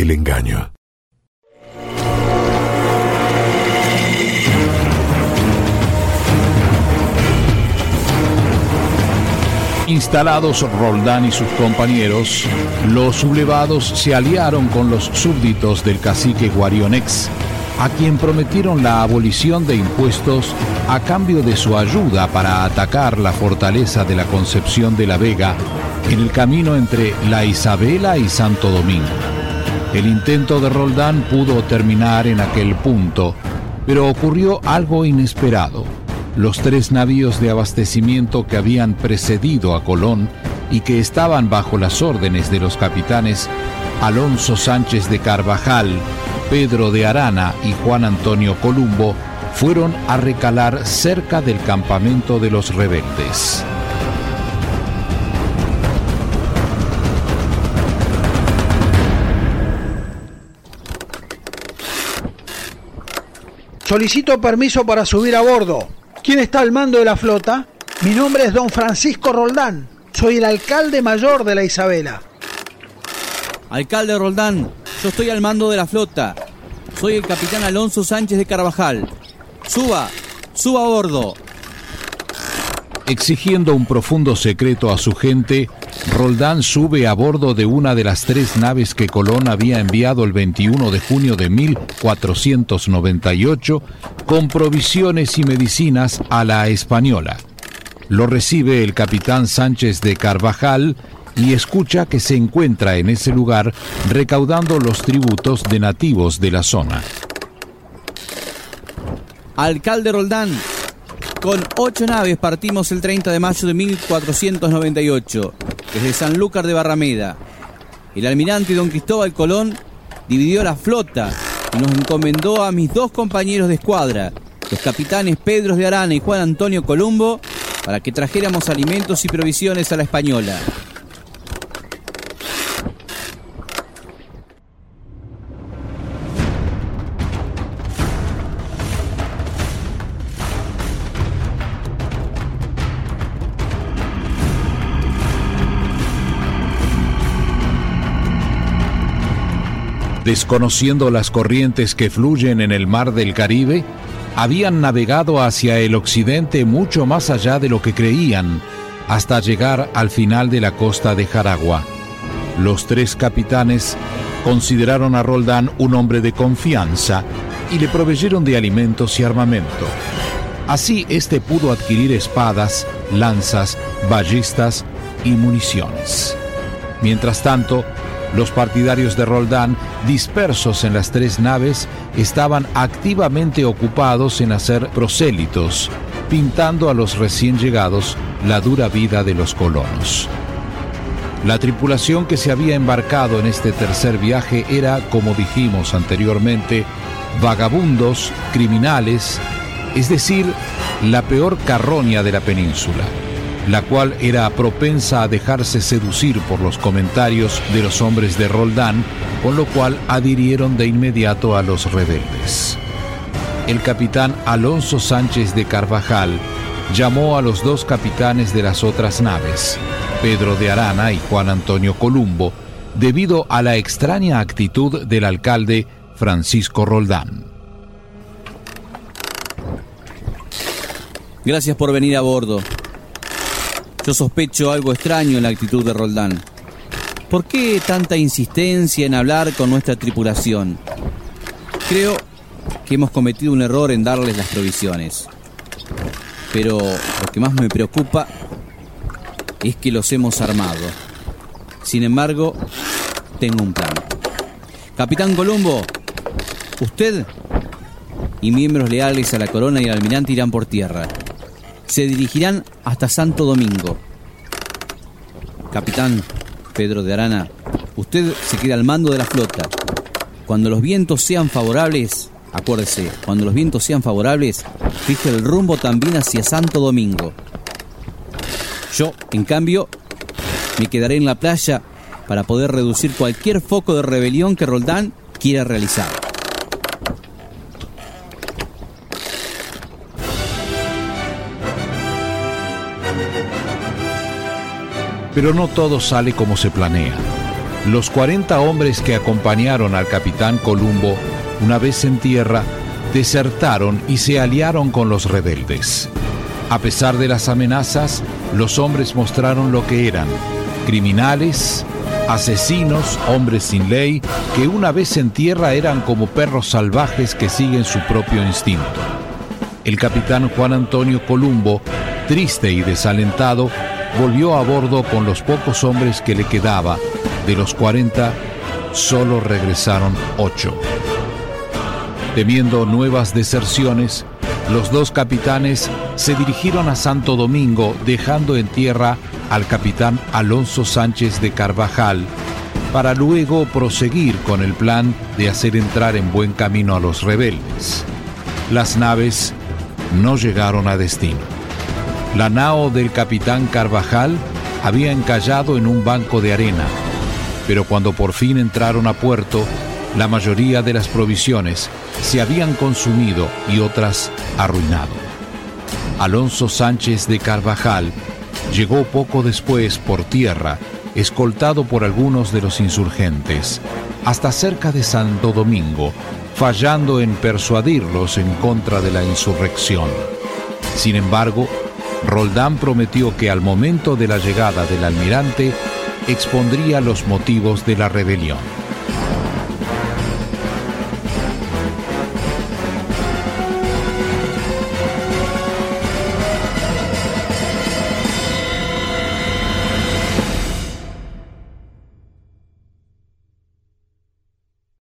el engaño. Instalados Roldán y sus compañeros, los sublevados se aliaron con los súbditos del cacique Guarionex, a quien prometieron la abolición de impuestos a cambio de su ayuda para atacar la fortaleza de la Concepción de la Vega en el camino entre La Isabela y Santo Domingo. El intento de Roldán pudo terminar en aquel punto, pero ocurrió algo inesperado los tres navíos de abastecimiento que habían precedido a Colón y que estaban bajo las órdenes de los capitanes Alonso Sánchez de Carvajal, Pedro de Arana y Juan Antonio Columbo, fueron a recalar cerca del campamento de los rebeldes. Solicito permiso para subir a bordo. ¿Quién está al mando de la flota? Mi nombre es don Francisco Roldán. Soy el alcalde mayor de la Isabela. Alcalde Roldán, yo estoy al mando de la flota. Soy el capitán Alonso Sánchez de Carvajal. Suba, suba a bordo. Exigiendo un profundo secreto a su gente, Roldán sube a bordo de una de las tres naves que Colón había enviado el 21 de junio de 1498 con provisiones y medicinas a la española. Lo recibe el capitán Sánchez de Carvajal y escucha que se encuentra en ese lugar recaudando los tributos de nativos de la zona. Alcalde Roldán, con ocho naves partimos el 30 de mayo de 1498 desde Sanlúcar de Barrameda. El almirante don Cristóbal Colón dividió la flota y nos encomendó a mis dos compañeros de escuadra, los capitanes Pedro de Arana y Juan Antonio Columbo, para que trajéramos alimentos y provisiones a la española. Desconociendo las corrientes que fluyen en el mar del Caribe, habían navegado hacia el occidente mucho más allá de lo que creían, hasta llegar al final de la costa de Jaragua. Los tres capitanes consideraron a Roldán un hombre de confianza y le proveyeron de alimentos y armamento. Así éste pudo adquirir espadas, lanzas, ballistas y municiones. Mientras tanto, los partidarios de Roldán, dispersos en las tres naves, estaban activamente ocupados en hacer prosélitos, pintando a los recién llegados la dura vida de los colonos. La tripulación que se había embarcado en este tercer viaje era, como dijimos anteriormente, vagabundos, criminales, es decir, la peor carroña de la península la cual era propensa a dejarse seducir por los comentarios de los hombres de Roldán, con lo cual adhirieron de inmediato a los rebeldes. El capitán Alonso Sánchez de Carvajal llamó a los dos capitanes de las otras naves, Pedro de Arana y Juan Antonio Columbo, debido a la extraña actitud del alcalde Francisco Roldán. Gracias por venir a bordo. Yo sospecho algo extraño en la actitud de Roldán. ¿Por qué tanta insistencia en hablar con nuestra tripulación? Creo que hemos cometido un error en darles las provisiones. Pero lo que más me preocupa es que los hemos armado. Sin embargo, tengo un plan. Capitán Colombo, usted y miembros leales a la corona y al almirante irán por tierra se dirigirán hasta Santo Domingo. Capitán Pedro de Arana, usted se queda al mando de la flota. Cuando los vientos sean favorables, acuérdese, cuando los vientos sean favorables, fije el rumbo también hacia Santo Domingo. Yo, en cambio, me quedaré en la playa para poder reducir cualquier foco de rebelión que Roldán quiera realizar. Pero no todo sale como se planea. Los 40 hombres que acompañaron al capitán Columbo, una vez en tierra, desertaron y se aliaron con los rebeldes. A pesar de las amenazas, los hombres mostraron lo que eran, criminales, asesinos, hombres sin ley, que una vez en tierra eran como perros salvajes que siguen su propio instinto. El capitán Juan Antonio Columbo, triste y desalentado, volvió a bordo con los pocos hombres que le quedaba. De los 40, solo regresaron ocho. Temiendo nuevas deserciones, los dos capitanes se dirigieron a Santo Domingo dejando en tierra al capitán Alonso Sánchez de Carvajal para luego proseguir con el plan de hacer entrar en buen camino a los rebeldes. Las naves no llegaron a destino. La nao del capitán Carvajal había encallado en un banco de arena, pero cuando por fin entraron a puerto, la mayoría de las provisiones se habían consumido y otras arruinado. Alonso Sánchez de Carvajal llegó poco después por tierra, escoltado por algunos de los insurgentes, hasta cerca de Santo Domingo, fallando en persuadirlos en contra de la insurrección. Sin embargo, Roldán prometió que al momento de la llegada del almirante expondría los motivos de la rebelión.